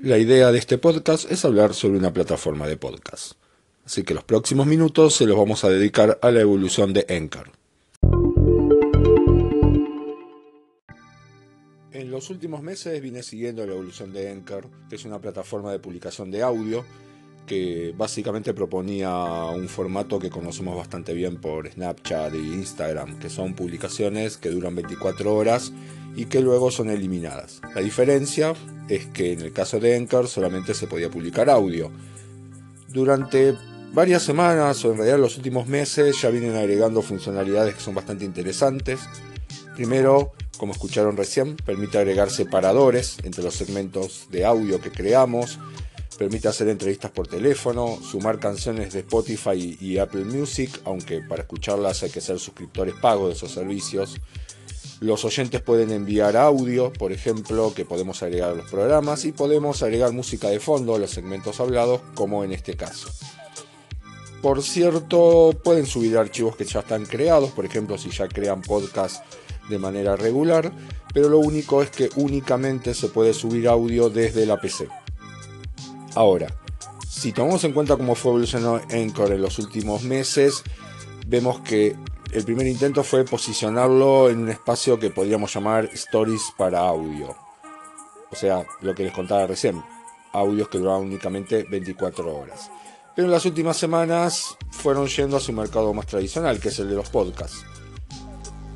La idea de este podcast es hablar sobre una plataforma de podcast. Así que los próximos minutos se los vamos a dedicar a la evolución de Anchor. En los últimos meses vine siguiendo la evolución de Anchor, que es una plataforma de publicación de audio que básicamente proponía un formato que conocemos bastante bien por Snapchat e Instagram, que son publicaciones que duran 24 horas y que luego son eliminadas. La diferencia es que en el caso de Anchor solamente se podía publicar audio. Durante varias semanas o en realidad los últimos meses ya vienen agregando funcionalidades que son bastante interesantes. Primero, como escucharon recién, permite agregar separadores entre los segmentos de audio que creamos permite hacer entrevistas por teléfono, sumar canciones de Spotify y Apple Music, aunque para escucharlas hay que ser suscriptores pagos de esos servicios. Los oyentes pueden enviar audio, por ejemplo, que podemos agregar a los programas y podemos agregar música de fondo a los segmentos hablados, como en este caso. Por cierto, pueden subir archivos que ya están creados, por ejemplo, si ya crean podcast de manera regular, pero lo único es que únicamente se puede subir audio desde la PC. Ahora, si tomamos en cuenta cómo fue evolucionando Anchor en los últimos meses, vemos que el primer intento fue posicionarlo en un espacio que podríamos llamar Stories para audio. O sea, lo que les contaba recién, audios que duraban únicamente 24 horas. Pero en las últimas semanas fueron yendo a su mercado más tradicional, que es el de los podcasts.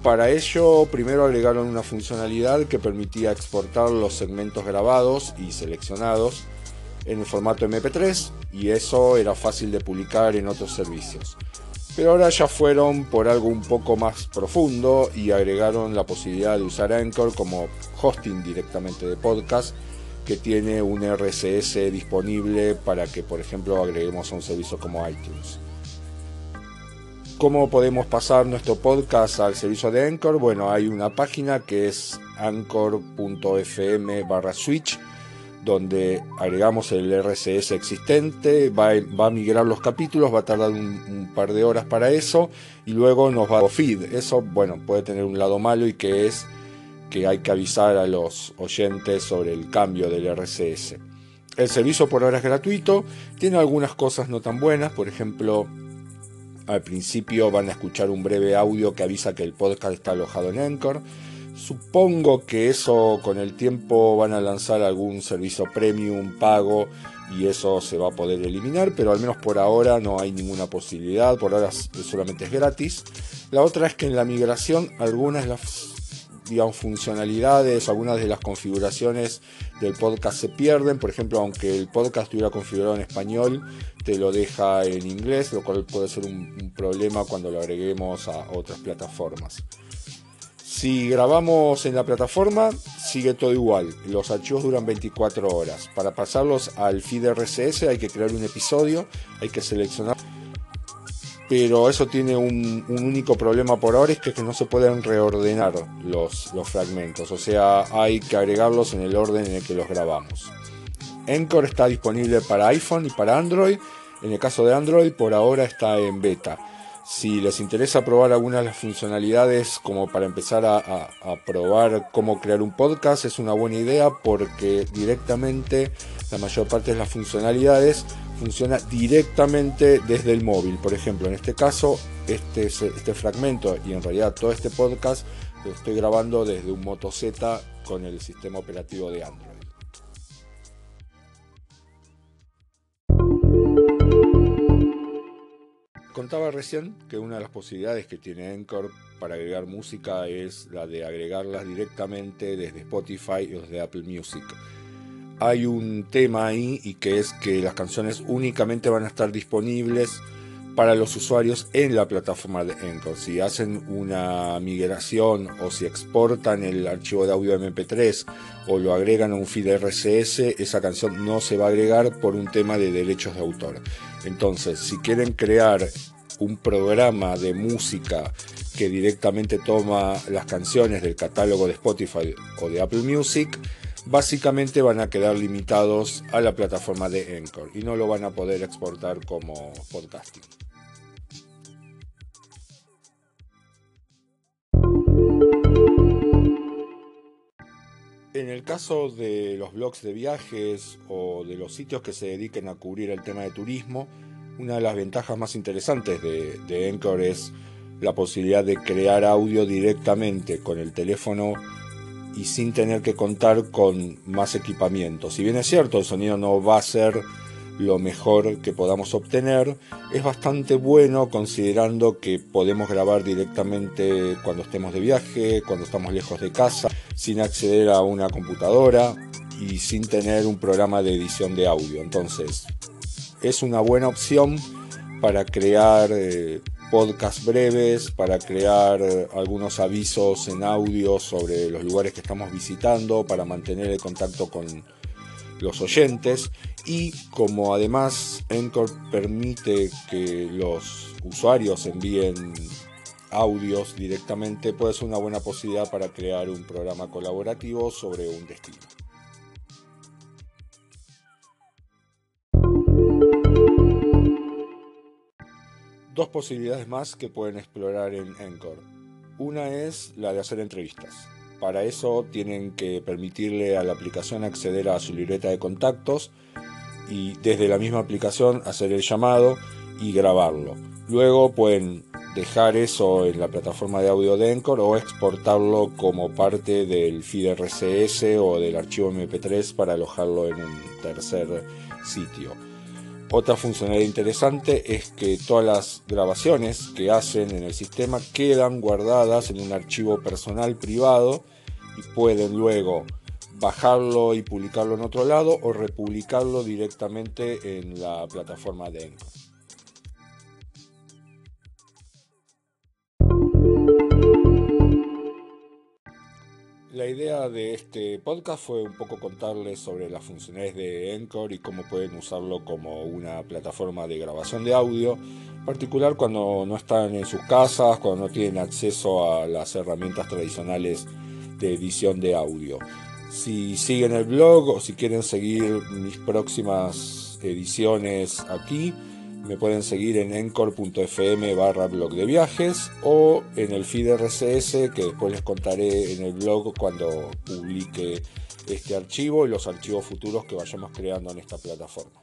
Para ello, primero agregaron una funcionalidad que permitía exportar los segmentos grabados y seleccionados en el formato MP3 y eso era fácil de publicar en otros servicios. Pero ahora ya fueron por algo un poco más profundo y agregaron la posibilidad de usar Anchor como hosting directamente de podcast que tiene un RSS disponible para que por ejemplo agreguemos a un servicio como iTunes. ¿Cómo podemos pasar nuestro podcast al servicio de Anchor? Bueno, hay una página que es anchor.fm barra switch donde agregamos el RCS existente, va, a migrar los capítulos, va a tardar un, par de horas para eso y luego nos va a feed. Eso, bueno, puede tener un lado malo y que es que hay que avisar a los oyentes sobre el cambio del RCS. El servicio por ahora es gratuito, tiene algunas cosas no tan buenas, por ejemplo, al principio van a escuchar un breve audio que avisa que el podcast está alojado en Anchor Supongo que eso con el tiempo van a lanzar algún servicio premium pago y eso se va a poder eliminar, pero al menos por ahora no hay ninguna posibilidad, por ahora solamente es gratis. La otra es que en la migración algunas de las digamos, funcionalidades, algunas de las configuraciones del podcast se pierden, por ejemplo, aunque el podcast estuviera configurado en español, te lo deja en inglés, lo cual puede ser un problema cuando lo agreguemos a otras plataformas. Si grabamos en la plataforma, sigue todo igual. Los archivos duran 24 horas. Para pasarlos al feed RSS hay que crear un episodio, hay que seleccionar. Pero eso tiene un, único problema por ahora, es que, no se pueden reordenar los, los fragmentos. O sea, hay que agregarlos en el orden en el que los grabamos. Encore está disponible para iPhone y para Android. En el caso de Android, por ahora está en beta. Si les interesa probar algunas de las funcionalidades como para empezar a, probar cómo crear un podcast, es una buena idea porque directamente la mayor parte de las funcionalidades funciona directamente desde el móvil. Por ejemplo, en este caso, este, este fragmento y en realidad todo este podcast lo estoy grabando desde un Moto Z con el sistema operativo de Android. Contaba recién que una de las posibilidades que tiene Anchor para agregar música es la de agregarlas directamente desde Spotify o desde Apple Music. Hay un tema ahí y que es que las canciones únicamente van a estar disponibles para los usuarios en la plataforma de Anchor. Si hacen una migración o si exportan el archivo de audio MP3 o lo agregan a un feed RSS, esa canción no se va a agregar por un tema de derechos de autor. Entonces, si quieren crear un programa de música que directamente toma las canciones del catálogo de Spotify o de Apple Music, básicamente van a quedar limitados a la plataforma de Anchor y no lo van a poder exportar como podcasting. En el caso de los blogs de viajes o de los sitios que se dediquen a cubrir el tema de turismo, una de las ventajas más interesantes de, de Anchor es la posibilidad de crear audio directamente con el teléfono y sin tener que contar con más equipamiento. Si bien es cierto, el sonido no va a ser lo mejor que podamos obtener, es bastante bueno considerando que podemos grabar directamente cuando estemos de viaje, cuando estamos lejos de casa, sin acceder a una computadora y sin tener un programa de edición de audio. Entonces, es una buena opción para crear eh, podcasts breves, para crear eh, algunos avisos en audio sobre los lugares que estamos visitando, para mantener el contacto con los oyentes y como además Anchor permite que los usuarios envíen audios directamente, puede ser una buena posibilidad para crear un programa colaborativo sobre un destino. Dos posibilidades más que pueden explorar en Anchor. Una es la de hacer entrevistas. Para eso tienen que permitirle a la aplicación acceder a su libreta de contactos y desde la misma aplicación hacer el llamado y grabarlo. Luego pueden dejar eso en la plataforma de audio de Anchor o exportarlo como parte del feed RCS o del archivo MP3 para alojarlo en un tercer sitio. Otra funcionalidad interesante es que todas las grabaciones que hacen en el sistema quedan guardadas en un archivo personal privado y pueden luego bajarlo y publicarlo en otro lado o republicarlo directamente en la plataforma de. La idea de este podcast fue un poco contarles sobre las funciones de Encore y cómo pueden usarlo como una plataforma de grabación de audio, en particular cuando no están en sus casas, cuando no tienen acceso a las herramientas tradicionales de edición de audio. Si siguen el blog o si quieren seguir mis próximas ediciones aquí, me pueden seguir en encore.fm barra blog de viajes o en el feed RCS que después les contaré en el blog cuando publique este archivo y los archivos futuros que vayamos creando en esta plataforma.